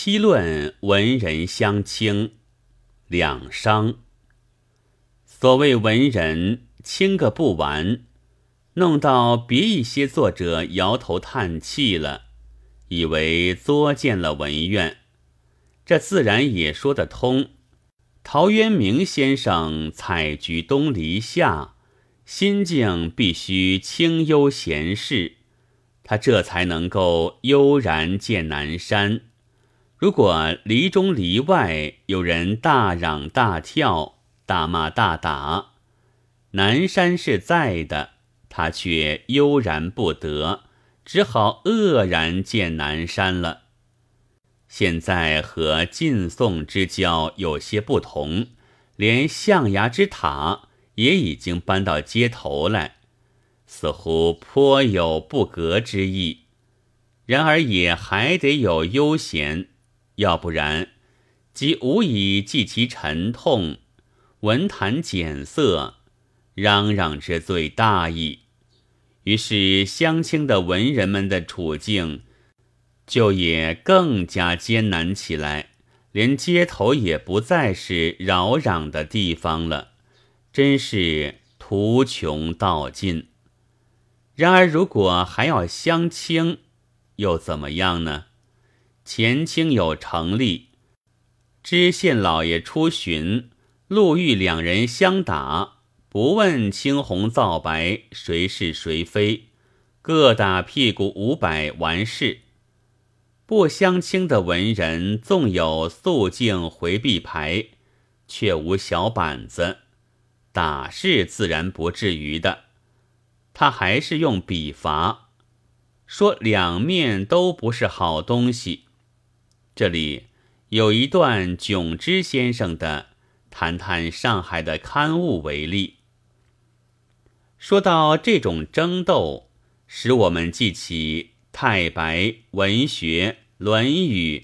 七论文人相轻，两伤。所谓文人，轻个不完，弄到别一些作者摇头叹气了，以为作践了文苑，这自然也说得通。陶渊明先生采菊东篱下，心境必须清幽闲适，他这才能够悠然见南山。如果篱中篱外有人大嚷大跳、大骂大打，南山是在的，他却悠然不得，只好愕然见南山了。现在和晋宋之交有些不同，连象牙之塔也已经搬到街头来，似乎颇有不格之意。然而也还得有悠闲。要不然，即无以记其沉痛，文坛减色，嚷嚷之最大矣。于是乡亲的文人们的处境，就也更加艰难起来，连街头也不再是扰攘的地方了，真是途穷道尽。然而，如果还要相亲，又怎么样呢？前清有成立，知县老爷出巡，路遇两人相打，不问青红皂白，谁是谁非，各打屁股五百完事。不相亲的文人，纵有肃静回避牌，却无小板子，打是自然不至于的。他还是用笔伐，说两面都不是好东西。这里有一段囧之先生的谈谈上海的刊物为例。说到这种争斗，使我们记起太白文学、《论语》、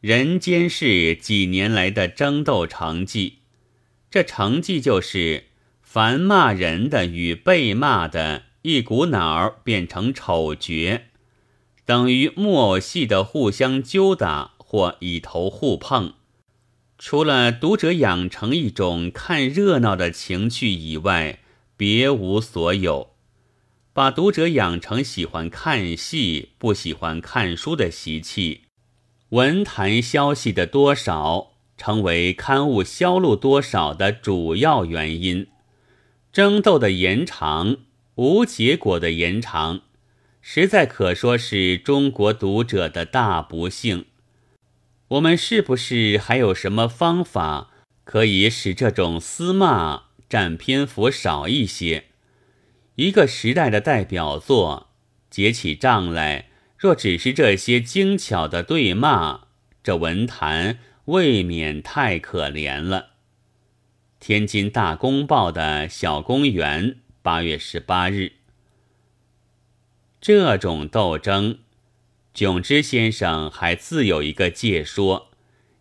人间世几年来的争斗成绩。这成绩就是凡骂人的与被骂的，一股脑儿变成丑角，等于木偶戏的互相揪打。或以头互碰，除了读者养成一种看热闹的情趣以外，别无所有。把读者养成喜欢看戏、不喜欢看书的习气，文坛消息的多少，成为刊物销路多少的主要原因。争斗的延长，无结果的延长，实在可说是中国读者的大不幸。我们是不是还有什么方法可以使这种私骂占篇幅少一些？一个时代的代表作结起账来，若只是这些精巧的对骂，这文坛未免太可怜了。天津大公报的小公园，八月十八日，这种斗争。迥之先生还自有一个借说，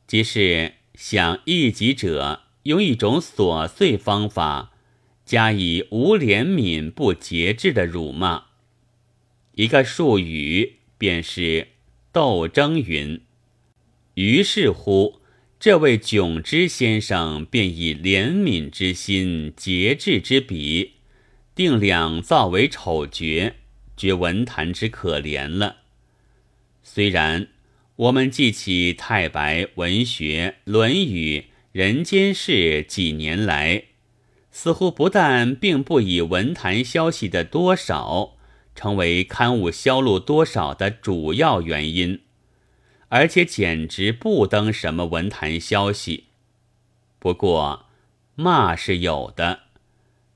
即是想一己者用一种琐碎方法，加以无怜悯、不节制的辱骂。一个术语便是斗争云。于是乎，这位迥之先生便以怜悯之心、节制之笔，定两造为丑角，觉文坛之可怜了。虽然我们记起太白文学、《论语》、人间世几年来，似乎不但并不以文坛消息的多少成为刊物销路多少的主要原因，而且简直不登什么文坛消息。不过骂是有的，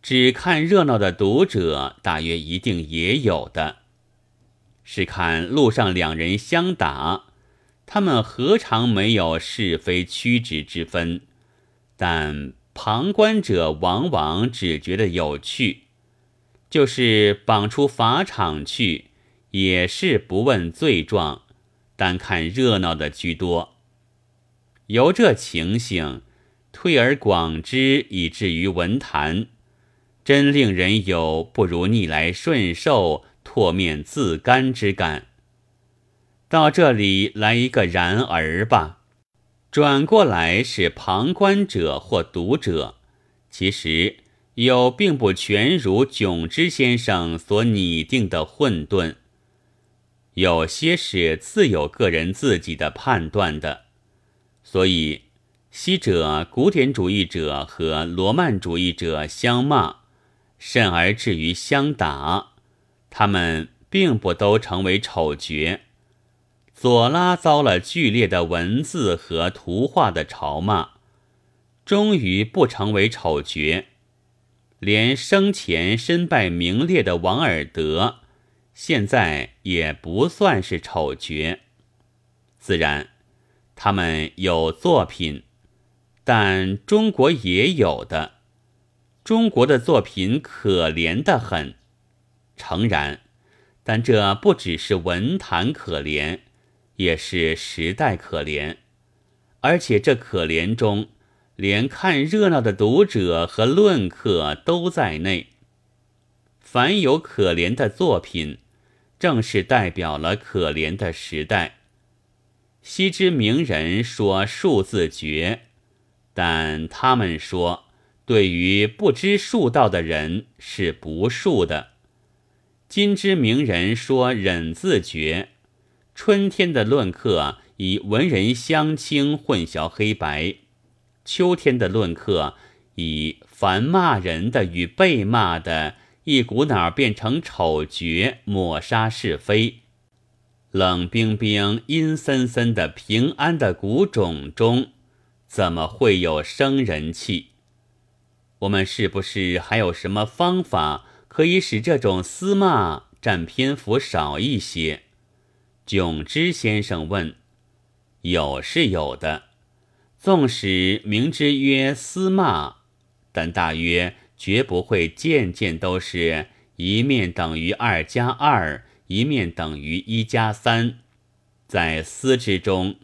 只看热闹的读者大约一定也有的。是看路上两人相打，他们何尝没有是非曲直之分？但旁观者往往只觉得有趣，就是绑出法场去，也是不问罪状，单看热闹的居多。由这情形，推而广之，以至于文坛，真令人有不如逆来顺受。唾面自甘之感。到这里来一个然而吧，转过来是旁观者或读者，其实又并不全如迥之先生所拟定的混沌，有些是自有个人自己的判断的，所以昔者古典主义者和罗曼主义者相骂，甚而至于相打，他们并不都成为丑角。左拉遭了剧烈的文字和图画的嘲骂，终于不成为丑角。连生前身败名裂的王尔德，现在也不算是丑角。自然，他们有作品，但中国也有的。中国的作品可怜的很，诚然，但这不只是文坛可怜。也是时代可怜，而且这可怜中，连看热闹的读者和论客都在内。凡有可怜的作品，正是代表了可怜的时代。昔之名人说数字绝，但他们说，对于不知数道的人是不数的。今之名人说忍字诀。春天的论客以文人相轻混淆黑白，秋天的论客以凡骂人的与被骂的一股脑变成丑角，抹杀是非。冷冰冰、阴森森的平安的谷种中，怎么会有生人气？我们是不是还有什么方法可以使这种私骂占篇幅少一些？囧之先生问：“有是有的，纵使明知曰私骂，但大约绝不会件件都是一面等于二加二，一面等于一加三。在私之中，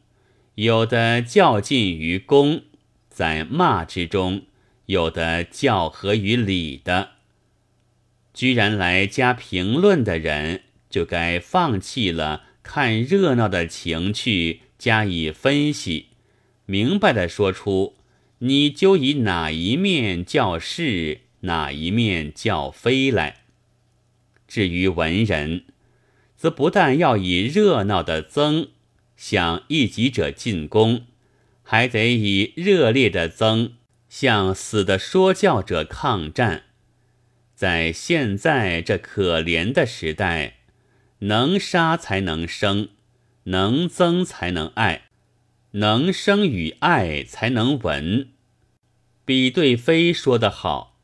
有的较近于公；在骂之中，有的较合于理的。居然来加评论的人，就该放弃了。”看热闹的情趣加以分析，明白的说出你就以哪一面较是，哪一面较非来。至于文人，则不但要以热闹的增向一己者进攻，还得以热烈的增向死的说教者抗战。在现在这可怜的时代。能杀才能生，能增才能爱，能生与爱才能闻。比对飞说得好：“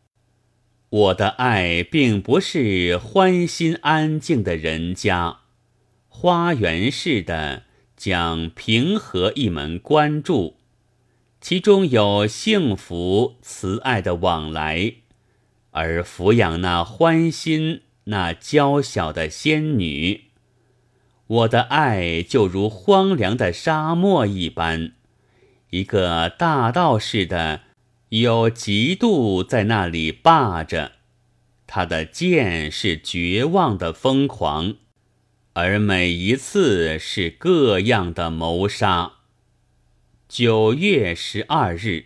我的爱并不是欢心安静的人家，花园似的讲平和一门关注，其中有幸福慈爱的往来，而抚养那欢心。”那娇小的仙女，我的爱就如荒凉的沙漠一般，一个大道似的，有嫉妒在那里霸着，他的剑是绝望的疯狂，而每一次是各样的谋杀。九月十二日。